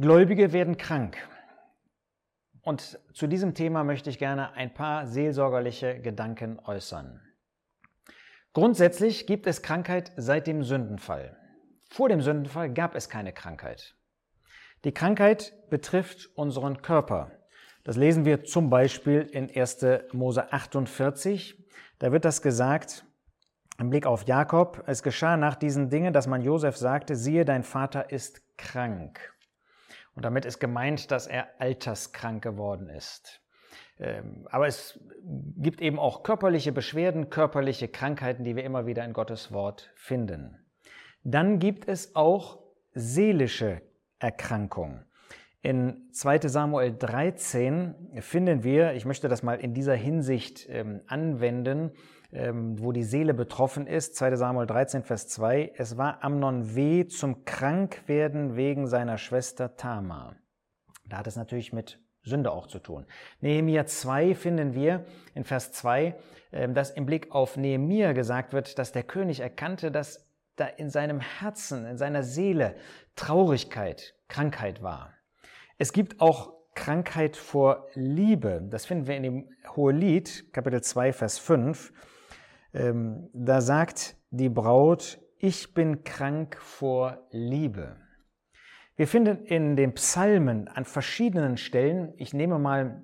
Gläubige werden krank. Und zu diesem Thema möchte ich gerne ein paar seelsorgerliche Gedanken äußern. Grundsätzlich gibt es Krankheit seit dem Sündenfall. Vor dem Sündenfall gab es keine Krankheit. Die Krankheit betrifft unseren Körper. Das lesen wir zum Beispiel in 1. Mose 48. Da wird das gesagt im Blick auf Jakob. Es geschah nach diesen Dingen, dass man Josef sagte, siehe, dein Vater ist krank. Und damit ist gemeint, dass er alterskrank geworden ist. Ähm, aber es gibt eben auch körperliche Beschwerden, körperliche Krankheiten, die wir immer wieder in Gottes Wort finden. Dann gibt es auch seelische Erkrankungen. In 2 Samuel 13 finden wir, ich möchte das mal in dieser Hinsicht ähm, anwenden, ähm, wo die Seele betroffen ist. 2 Samuel 13, Vers 2. Es war Amnon weh zum Krankwerden wegen seiner Schwester Tamar. Da hat es natürlich mit Sünde auch zu tun. Nehemia 2 finden wir in Vers 2, ähm, dass im Blick auf Nehemia gesagt wird, dass der König erkannte, dass da in seinem Herzen, in seiner Seele Traurigkeit, Krankheit war. Es gibt auch Krankheit vor Liebe. Das finden wir in dem Hohelied, Kapitel 2, Vers 5. Ähm, da sagt die Braut, ich bin krank vor Liebe. Wir finden in den Psalmen an verschiedenen Stellen, ich nehme mal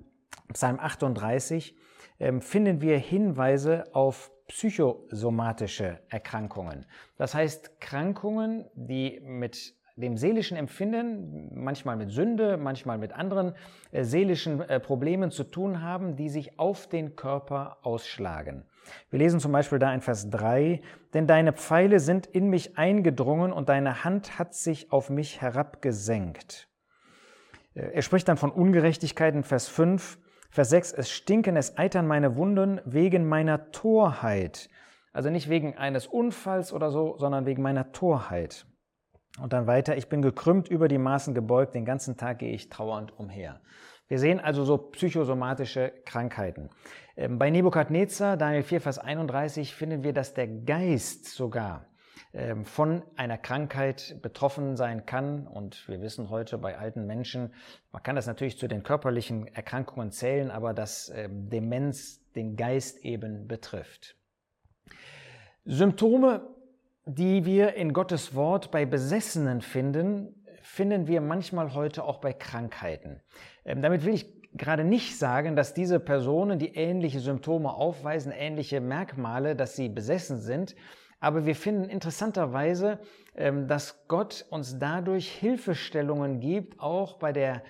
Psalm 38, ähm, finden wir Hinweise auf psychosomatische Erkrankungen. Das heißt Krankungen, die mit dem seelischen Empfinden, manchmal mit Sünde, manchmal mit anderen äh, seelischen äh, Problemen zu tun haben, die sich auf den Körper ausschlagen. Wir lesen zum Beispiel da in Vers 3, denn deine Pfeile sind in mich eingedrungen und deine Hand hat sich auf mich herabgesenkt. Äh, er spricht dann von Ungerechtigkeit in Vers 5. Vers 6, es stinken, es eitern meine Wunden wegen meiner Torheit. Also nicht wegen eines Unfalls oder so, sondern wegen meiner Torheit. Und dann weiter, ich bin gekrümmt über die Maßen gebeugt, den ganzen Tag gehe ich trauernd umher. Wir sehen also so psychosomatische Krankheiten. Ähm, bei Nebukadnezar, Daniel 4, Vers 31, finden wir, dass der Geist sogar ähm, von einer Krankheit betroffen sein kann. Und wir wissen heute bei alten Menschen, man kann das natürlich zu den körperlichen Erkrankungen zählen, aber dass ähm, Demenz den Geist eben betrifft. Symptome die wir in Gottes Wort bei Besessenen finden, finden wir manchmal heute auch bei Krankheiten. Ähm, damit will ich gerade nicht sagen, dass diese Personen, die ähnliche Symptome aufweisen, ähnliche Merkmale, dass sie besessen sind, aber wir finden interessanterweise, ähm, dass Gott uns dadurch Hilfestellungen gibt, auch bei der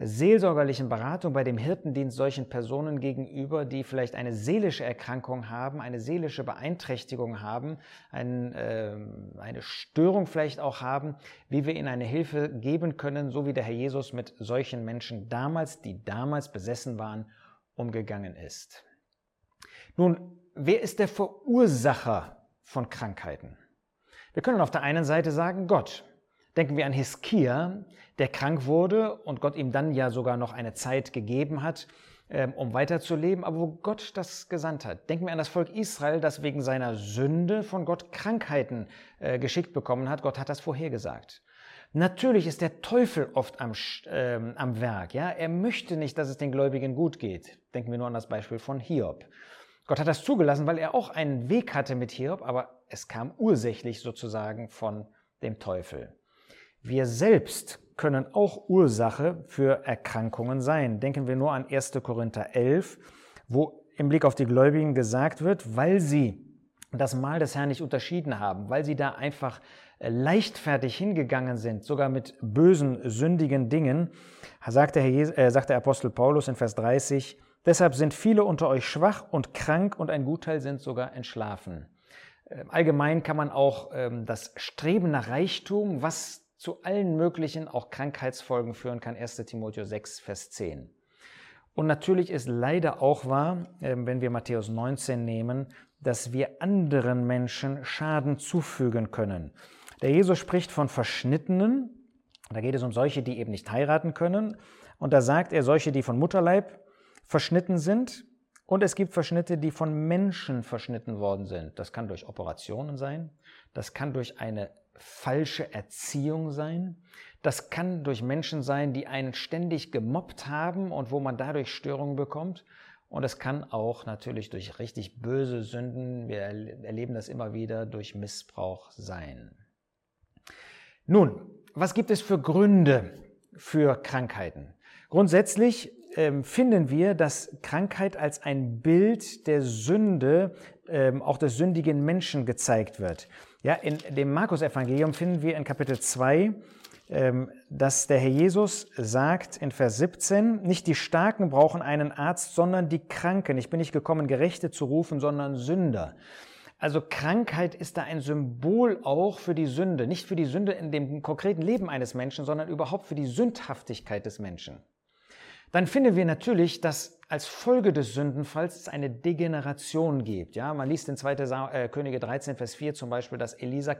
seelsorgerlichen Beratung, bei dem Hirtendienst solchen Personen gegenüber, die vielleicht eine seelische Erkrankung haben, eine seelische Beeinträchtigung haben, ein, äh, eine Störung vielleicht auch haben, wie wir ihnen eine Hilfe geben können, so wie der Herr Jesus mit solchen Menschen damals, die damals besessen waren, umgegangen ist. Nun, wer ist der Verursacher von Krankheiten? Wir können auf der einen Seite sagen, Gott. Denken wir an Hiskia, der krank wurde und Gott ihm dann ja sogar noch eine Zeit gegeben hat, ähm, um weiterzuleben, aber wo Gott das gesandt hat. Denken wir an das Volk Israel, das wegen seiner Sünde von Gott Krankheiten äh, geschickt bekommen hat. Gott hat das vorhergesagt. Natürlich ist der Teufel oft am, ähm, am Werk. Ja? Er möchte nicht, dass es den Gläubigen gut geht. Denken wir nur an das Beispiel von Hiob. Gott hat das zugelassen, weil er auch einen Weg hatte mit Hiob, aber es kam ursächlich sozusagen von dem Teufel. Wir selbst können auch Ursache für Erkrankungen sein. Denken wir nur an 1. Korinther 11, wo im Blick auf die Gläubigen gesagt wird, weil sie das Mahl des Herrn nicht unterschieden haben, weil sie da einfach äh, leichtfertig hingegangen sind, sogar mit bösen, sündigen Dingen, sagt der, äh, sagt der Apostel Paulus in Vers 30, deshalb sind viele unter euch schwach und krank und ein Gutteil sind sogar entschlafen. Ähm, allgemein kann man auch ähm, das Streben nach Reichtum, was zu allen möglichen auch Krankheitsfolgen führen kann. 1 Timotheus 6, Vers 10. Und natürlich ist leider auch wahr, ähm, wenn wir Matthäus 19 nehmen, dass wir anderen Menschen Schaden zufügen können. Der Jesus spricht von Verschnittenen. Da geht es um solche, die eben nicht heiraten können. Und da sagt er solche, die von Mutterleib verschnitten sind. Und es gibt Verschnitte, die von Menschen verschnitten worden sind. Das kann durch Operationen sein. Das kann durch eine falsche Erziehung sein. Das kann durch Menschen sein, die einen ständig gemobbt haben und wo man dadurch Störungen bekommt. Und es kann auch natürlich durch richtig böse Sünden, wir erleben das immer wieder, durch Missbrauch sein. Nun, was gibt es für Gründe für Krankheiten? Grundsätzlich ähm, finden wir, dass Krankheit als ein Bild der Sünde, ähm, auch des sündigen Menschen gezeigt wird. Ja, in dem Markus-Evangelium finden wir in Kapitel 2, ähm, dass der Herr Jesus sagt in Vers 17, nicht die Starken brauchen einen Arzt, sondern die Kranken. Ich bin nicht gekommen, Gerechte zu rufen, sondern Sünder. Also Krankheit ist da ein Symbol auch für die Sünde, nicht für die Sünde in dem konkreten Leben eines Menschen, sondern überhaupt für die Sündhaftigkeit des Menschen. Dann finden wir natürlich, dass als Folge des Sündenfalls es eine Degeneration gibt. Ja, man liest in 2. Äh, Könige 13, Vers 4 zum Beispiel, dass Elisa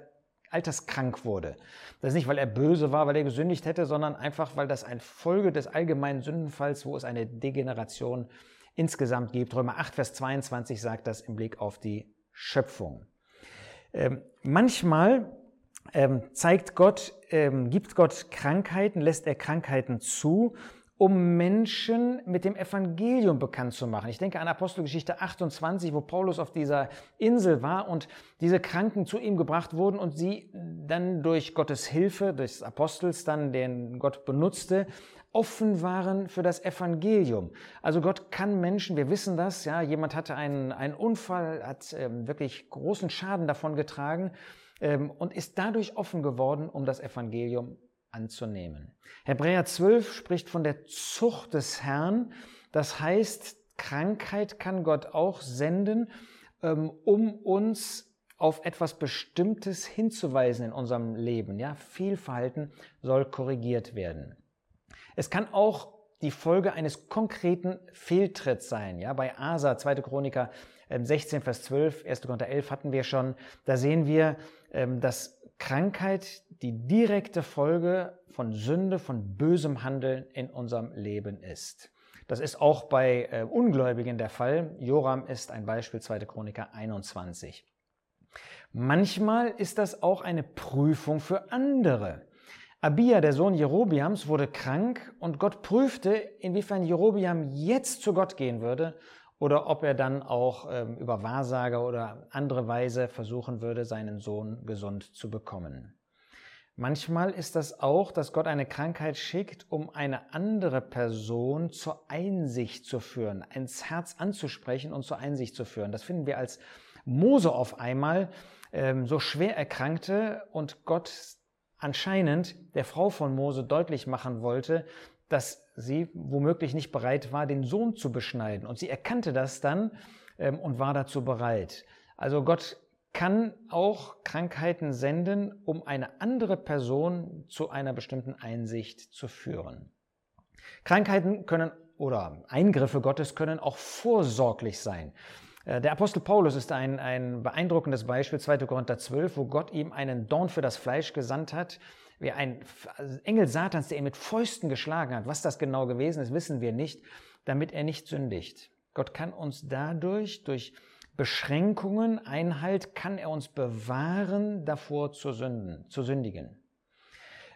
alterskrank wurde. Das ist nicht, weil er böse war, weil er gesündigt hätte, sondern einfach, weil das eine Folge des allgemeinen Sündenfalls, wo es eine Degeneration insgesamt gibt. Römer 8, Vers 22 sagt das im Blick auf die Schöpfung. Ähm, manchmal ähm, zeigt Gott, ähm, gibt Gott Krankheiten, lässt er Krankheiten zu um Menschen mit dem Evangelium bekannt zu machen. Ich denke an Apostelgeschichte 28, wo Paulus auf dieser Insel war und diese Kranken zu ihm gebracht wurden und sie dann durch Gottes Hilfe, des Apostels dann, den Gott benutzte, offen waren für das Evangelium. Also Gott kann Menschen, wir wissen das, ja, jemand hatte einen, einen Unfall, hat ähm, wirklich großen Schaden davon getragen ähm, und ist dadurch offen geworden, um das Evangelium anzunehmen. Hebräer 12 spricht von der Zucht des Herrn. Das heißt, Krankheit kann Gott auch senden, ähm, um uns auf etwas Bestimmtes hinzuweisen in unserem Leben. Ja, Fehlverhalten soll korrigiert werden. Es kann auch die Folge eines konkreten Fehltritts sein. Ja, bei Asa, 2. Chroniker 16, ähm, Vers 12, 1. Korinther 11 hatten wir schon. Da sehen wir, ähm, dass Krankheit die direkte Folge von Sünde, von bösem Handeln in unserem Leben ist. Das ist auch bei äh, Ungläubigen der Fall. Joram ist ein Beispiel, 2. Chroniker 21. Manchmal ist das auch eine Prüfung für andere. Abia, der Sohn Jerobiams, wurde krank und Gott prüfte, inwiefern Jerobiam jetzt zu Gott gehen würde oder ob er dann auch ähm, über Wahrsager oder andere Weise versuchen würde, seinen Sohn gesund zu bekommen. Manchmal ist das auch, dass Gott eine Krankheit schickt, um eine andere Person zur Einsicht zu führen, ins Herz anzusprechen und zur Einsicht zu führen. Das finden wir als Mose auf einmal ähm, so schwer erkrankte und Gott anscheinend der Frau von Mose deutlich machen wollte, dass sie womöglich nicht bereit war, den Sohn zu beschneiden. Und sie erkannte das dann ähm, und war dazu bereit. Also Gott kann auch Krankheiten senden, um eine andere Person zu einer bestimmten Einsicht zu führen. Krankheiten können oder Eingriffe Gottes können auch vorsorglich sein. Äh, der Apostel Paulus ist ein, ein beeindruckendes Beispiel, 2. Korinther 12, wo Gott ihm einen Dorn für das Fleisch gesandt hat, wie ein Engel Satans, der ihn mit Fäusten geschlagen hat. Was das genau gewesen ist, wissen wir nicht, damit er nicht sündigt. Gott kann uns dadurch, durch Beschränkungen, Einhalt, kann er uns bewahren, davor zu sünden, zu sündigen.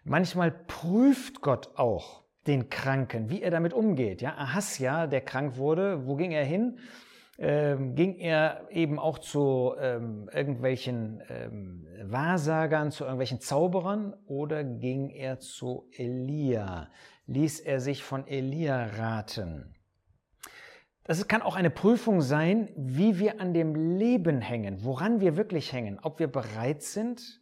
Manchmal prüft Gott auch den Kranken, wie er damit umgeht. Ja, Ahasja, der krank wurde, wo ging er hin? Ähm, ging er eben auch zu ähm, irgendwelchen ähm, Wahrsagern, zu irgendwelchen Zauberern oder ging er zu Elia? Ließ er sich von Elia raten? Das kann auch eine Prüfung sein, wie wir an dem Leben hängen, woran wir wirklich hängen, ob wir bereit sind,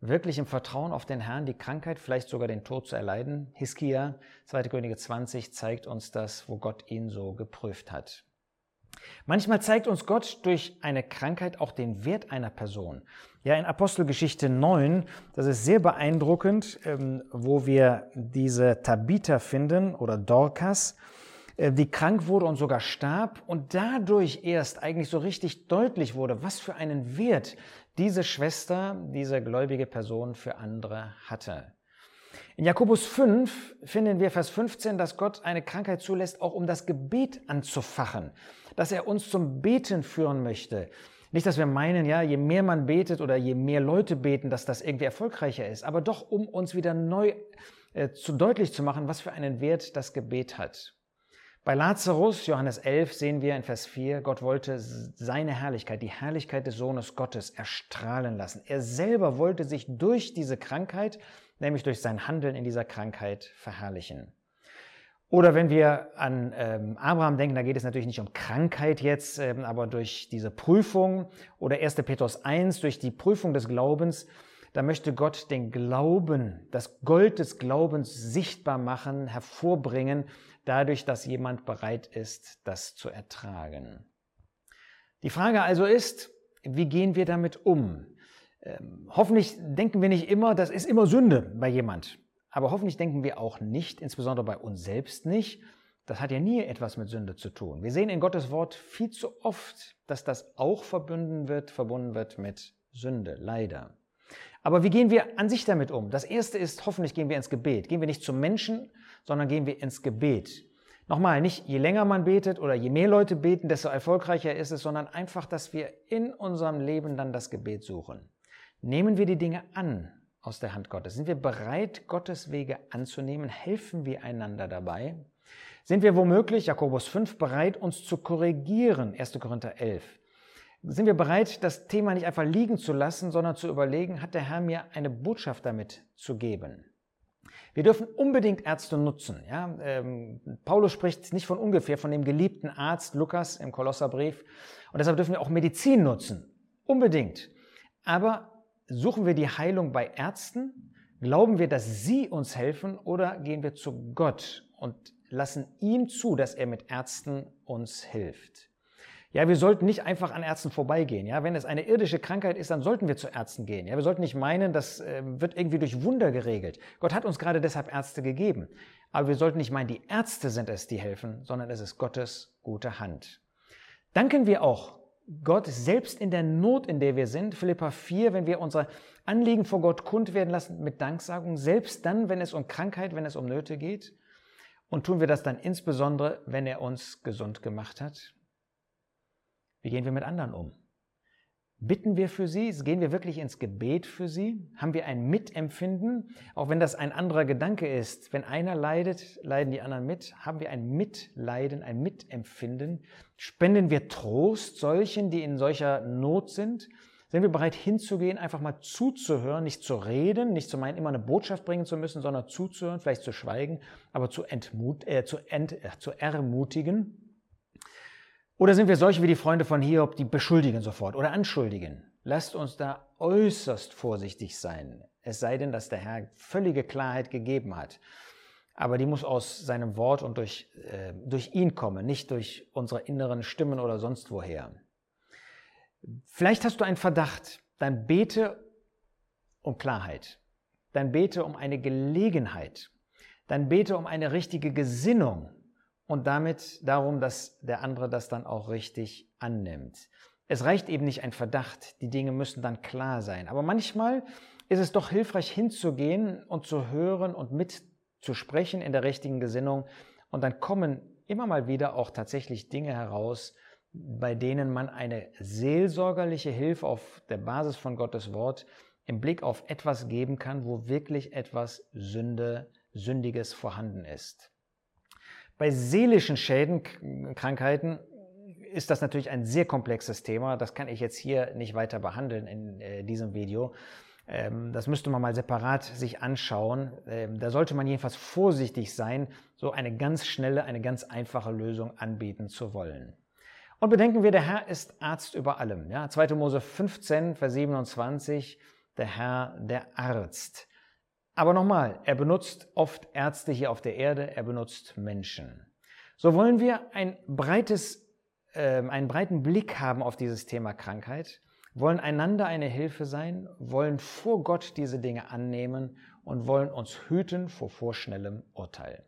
wirklich im Vertrauen auf den Herrn die Krankheit, vielleicht sogar den Tod zu erleiden. Hiskia, 2. Könige 20, zeigt uns das, wo Gott ihn so geprüft hat. Manchmal zeigt uns Gott durch eine Krankheit auch den Wert einer Person. Ja, in Apostelgeschichte 9, das ist sehr beeindruckend, ähm, wo wir diese Tabitha finden oder Dorcas, äh, die krank wurde und sogar starb und dadurch erst eigentlich so richtig deutlich wurde, was für einen Wert diese Schwester, diese gläubige Person für andere hatte. In Jakobus 5 finden wir Vers 15, dass Gott eine Krankheit zulässt, auch um das Gebet anzufachen dass er uns zum Beten führen möchte. Nicht, dass wir meinen, ja, je mehr man betet oder je mehr Leute beten, dass das irgendwie erfolgreicher ist, aber doch, um uns wieder neu äh, zu deutlich zu machen, was für einen Wert das Gebet hat. Bei Lazarus, Johannes 11, sehen wir in Vers 4, Gott wollte seine Herrlichkeit, die Herrlichkeit des Sohnes Gottes erstrahlen lassen. Er selber wollte sich durch diese Krankheit, nämlich durch sein Handeln in dieser Krankheit, verherrlichen. Oder wenn wir an ähm, Abraham denken, da geht es natürlich nicht um Krankheit jetzt, ähm, aber durch diese Prüfung oder 1. Petrus 1, durch die Prüfung des Glaubens, da möchte Gott den Glauben, das Gold des Glaubens sichtbar machen, hervorbringen, dadurch, dass jemand bereit ist, das zu ertragen. Die Frage also ist, wie gehen wir damit um? Ähm, hoffentlich denken wir nicht immer, das ist immer Sünde bei jemand. Aber hoffentlich denken wir auch nicht, insbesondere bei uns selbst nicht, das hat ja nie etwas mit Sünde zu tun. Wir sehen in Gottes Wort viel zu oft, dass das auch verbunden wird, verbunden wird mit Sünde, leider. Aber wie gehen wir an sich damit um? Das erste ist, hoffentlich gehen wir ins Gebet. Gehen wir nicht zum Menschen, sondern gehen wir ins Gebet. Nochmal, nicht je länger man betet oder je mehr Leute beten, desto erfolgreicher ist es, sondern einfach, dass wir in unserem Leben dann das Gebet suchen. Nehmen wir die Dinge an, aus der Hand Gottes? Sind wir bereit, Gottes Wege anzunehmen? Helfen wir einander dabei? Sind wir womöglich, Jakobus 5, bereit, uns zu korrigieren? 1. Korinther 11. Sind wir bereit, das Thema nicht einfach liegen zu lassen, sondern zu überlegen, hat der Herr mir eine Botschaft damit zu geben? Wir dürfen unbedingt Ärzte nutzen. Ja? Ähm, Paulus spricht nicht von ungefähr von dem geliebten Arzt Lukas im Kolosserbrief. Und deshalb dürfen wir auch Medizin nutzen. Unbedingt. Aber Suchen wir die Heilung bei Ärzten? Glauben wir, dass sie uns helfen oder gehen wir zu Gott und lassen ihm zu, dass er mit Ärzten uns hilft? Ja, wir sollten nicht einfach an Ärzten vorbeigehen. Ja, wenn es eine irdische Krankheit ist, dann sollten wir zu Ärzten gehen. Ja, wir sollten nicht meinen, das äh, wird irgendwie durch Wunder geregelt. Gott hat uns gerade deshalb Ärzte gegeben. Aber wir sollten nicht meinen, die Ärzte sind es, die helfen, sondern es ist Gottes gute Hand. Danken wir auch Gott selbst in der Not, in der wir sind, Philippa 4, wenn wir unsere Anliegen vor Gott kund werden lassen mit Danksagung, selbst dann, wenn es um Krankheit, wenn es um Nöte geht. Und tun wir das dann insbesondere, wenn er uns gesund gemacht hat? Wie gehen wir mit anderen um? Bitten wir für sie? Gehen wir wirklich ins Gebet für sie? Haben wir ein Mitempfinden? Auch wenn das ein anderer Gedanke ist. Wenn einer leidet, leiden die anderen mit. Haben wir ein Mitleiden, ein Mitempfinden? Spenden wir Trost solchen, die in solcher Not sind? Sind wir bereit hinzugehen, einfach mal zuzuhören, nicht zu reden, nicht zu meinen, immer eine Botschaft bringen zu müssen, sondern zuzuhören, vielleicht zu schweigen, aber zu, entmut, äh, zu, ent, äh, zu ermutigen? Oder sind wir solche wie die Freunde von Hiob, die beschuldigen sofort oder anschuldigen? Lasst uns da äußerst vorsichtig sein, es sei denn, dass der Herr völlige Klarheit gegeben hat. Aber die muss aus seinem Wort und durch, äh, durch ihn kommen, nicht durch unsere inneren Stimmen oder sonst woher. Vielleicht hast du einen Verdacht, dann bete um Klarheit, dann bete um eine Gelegenheit, dann bete um eine richtige Gesinnung, und damit darum, dass der andere das dann auch richtig annimmt. Es reicht eben nicht ein Verdacht, die Dinge müssen dann klar sein. Aber manchmal ist es doch hilfreich hinzugehen und zu hören und mitzusprechen in der richtigen Gesinnung. Und dann kommen immer mal wieder auch tatsächlich Dinge heraus, bei denen man eine seelsorgerliche Hilfe auf der Basis von Gottes Wort im Blick auf etwas geben kann, wo wirklich etwas Sünde, Sündiges vorhanden ist. Bei seelischen Schäden, Krankheiten ist das natürlich ein sehr komplexes Thema. Das kann ich jetzt hier nicht weiter behandeln in äh, diesem Video. Ähm, das müsste man mal separat sich anschauen. Ähm, da sollte man jedenfalls vorsichtig sein, so eine ganz schnelle, eine ganz einfache Lösung anbieten zu wollen. Und bedenken wir, der Herr ist Arzt über allem. Ja, 2. Mose 15, Vers 27, der Herr, der Arzt. Aber nochmal, er benutzt oft Ärzte hier auf der Erde, er benutzt Menschen. So wollen wir ein breites, äh, einen breiten Blick haben auf dieses Thema Krankheit, wollen einander eine Hilfe sein, wollen vor Gott diese Dinge annehmen und wollen uns hüten vor vorschnellem Urteil.